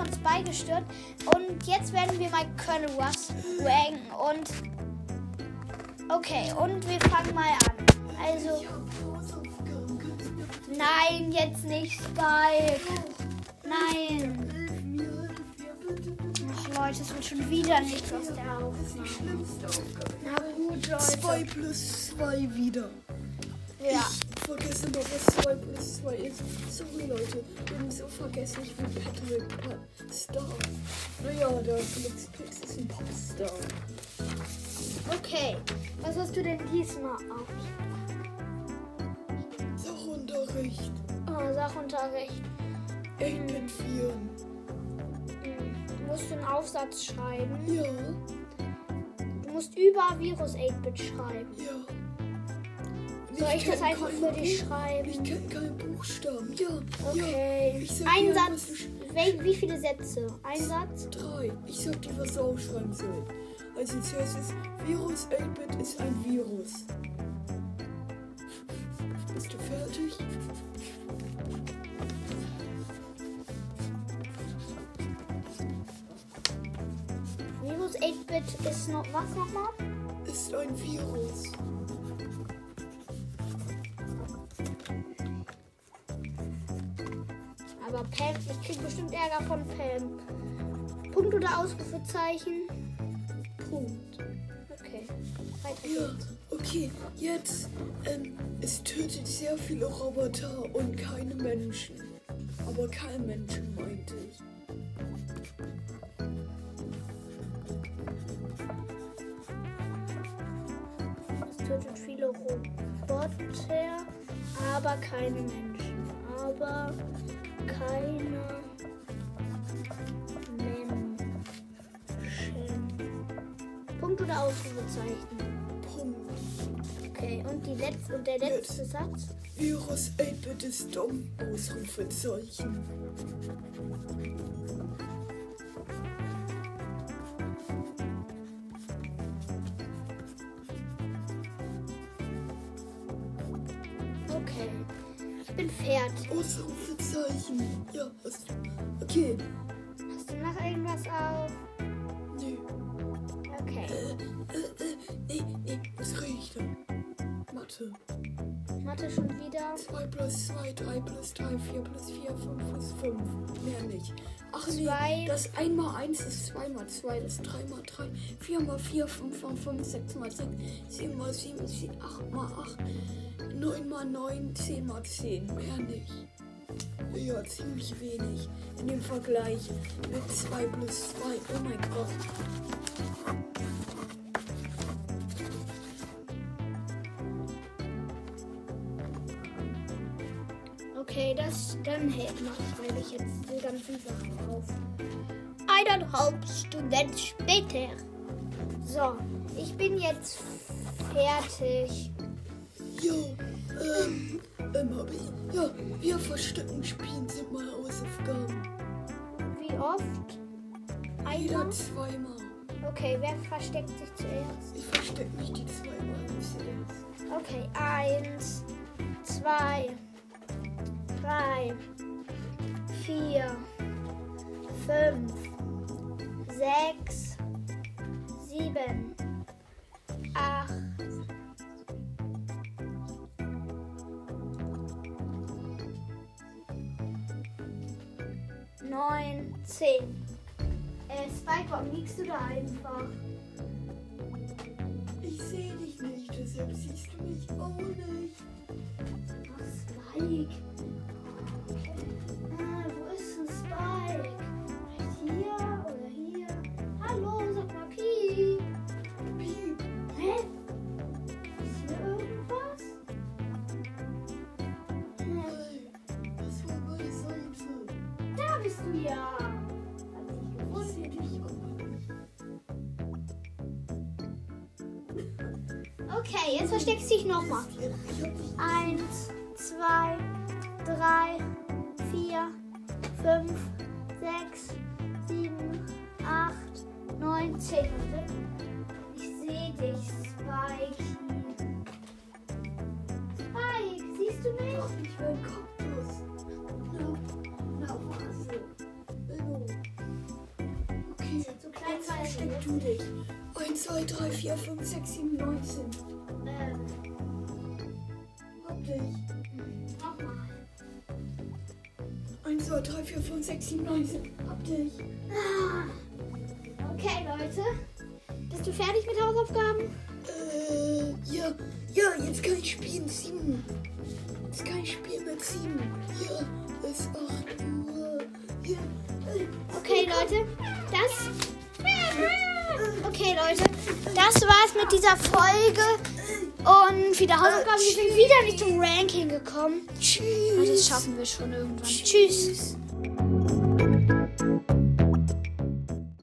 von Spy gestört. Und jetzt werden wir mal Colonel Russ ranken. Und. Okay, und wir fangen mal an. Also. Nein, jetzt nicht Spike. Nein. Ach Leute, es wird schon wieder nichts aus der Aufnahme. Na gut, Leute. 2 plus 2 wieder. Ja. Ich vergesse immer, was 2 plus 2 ist. Sorry, Leute. Ich bin so vergesslich wie Patrick Star. Naja, der Felix Pix ist ein Popstar. Okay. Was hast du denn diesmal auf? Sachunterricht. Oh, Sachunterricht. 8-Bit 4. Hm. Du musst einen Aufsatz schreiben. Ja, Du musst über Virus 8-Bit schreiben. ja. Soll ich das einfach für dich Buch- schreiben? Ich kenne keinen Buchstaben. Ja, Okay. ja. Ein dir, Satz. Wel wie viele Sätze? Ein Satz? Drei. Ich sag dir, was du aufschreiben soll. Also zuerst ist Virus 8-Bit ist ein Virus. Bist du fertig? Virus 8-Bit ist noch was nochmal? Ist ein Virus. Aber Pam, ich krieg bestimmt Ärger von Pam. Punkt oder Ausrufezeichen? Punkt. Okay. Weiter Ja, geht's. okay. Jetzt, ähm, es tötet sehr viele Roboter und keine Menschen. Aber kein Menschen, meinte ich. Es tötet viele Roboter, aber keine Menschen. Aber keine Menschen. Punkt oder Ausrufezeichen? Punkt. Okay, und, die letzte, und der letzte Satz? Virus 8-Bit ist dumm. Ausrufezeichen. Okay. Ich bin fertig. Ausrufezeichen. Ja, hast du. Okay. Hast du noch irgendwas auf? Nee. Okay. Äh, äh, nee, nee, was rede ich denn? Mathe. Mathe schon wieder. 2 plus 2, 3 plus 3, 4 plus 4, 5 plus 5. Mehr nicht. Ach nee, Zwei. das 1 mal 1 ist 2 mal 2, das 3 mal 3, 4 mal 4, 5 mal 5, 6 mal 6, 7 mal 7, 7 8 mal 8, 9 mal 9, 10 mal 10. Mehr nicht. Ja, ziemlich wenig in dem Vergleich mit 2 plus 2. Oh mein Gott. Okay, das dann hält noch, schreibe ich jetzt die ganzen Sachen auf. Eineinhalb Stunden später. So, ich bin jetzt fertig. Jo, ähm, ähm, hab ich. Ja, wir verstecken spielen sind mal Hausaufgaben. Wie oft? Einmal? Jeder zweimal. Okay, wer versteckt sich zuerst? Ich verstecke mich die zweimal zuerst. Okay, eins, zwei, drei, vier, fünf, sechs, sieben, acht, neun, zehn. Äh, Spike, warum liegst du da einfach? Ja. Nicht. Okay, jetzt versteckst du dich nochmal. Eins, zwei, drei, vier, fünf, sechs, sieben, acht, neun, zehn. Tu dich. 1, 2, 3, 4, 5, 6, 7, 19. Äh, Hab dich. nochmal. 1, 2, 3, 4, 5, 6, 7, 19. Hab dich. Okay, Leute. Bist du fertig mit Hausaufgaben? Äh, ja. Ja, jetzt kann ich spielen. 7. Jetzt kann ich spielen mit 7. Ja, es ist 8 Uhr. Ja. Okay, Leute. Das. Okay, Leute. Das war's mit dieser Folge. Und wieder Hausaufgaben. Wir sind wieder nicht zum Ranking gekommen. Tschüss. Aber das schaffen wir schon irgendwann. Tschüss.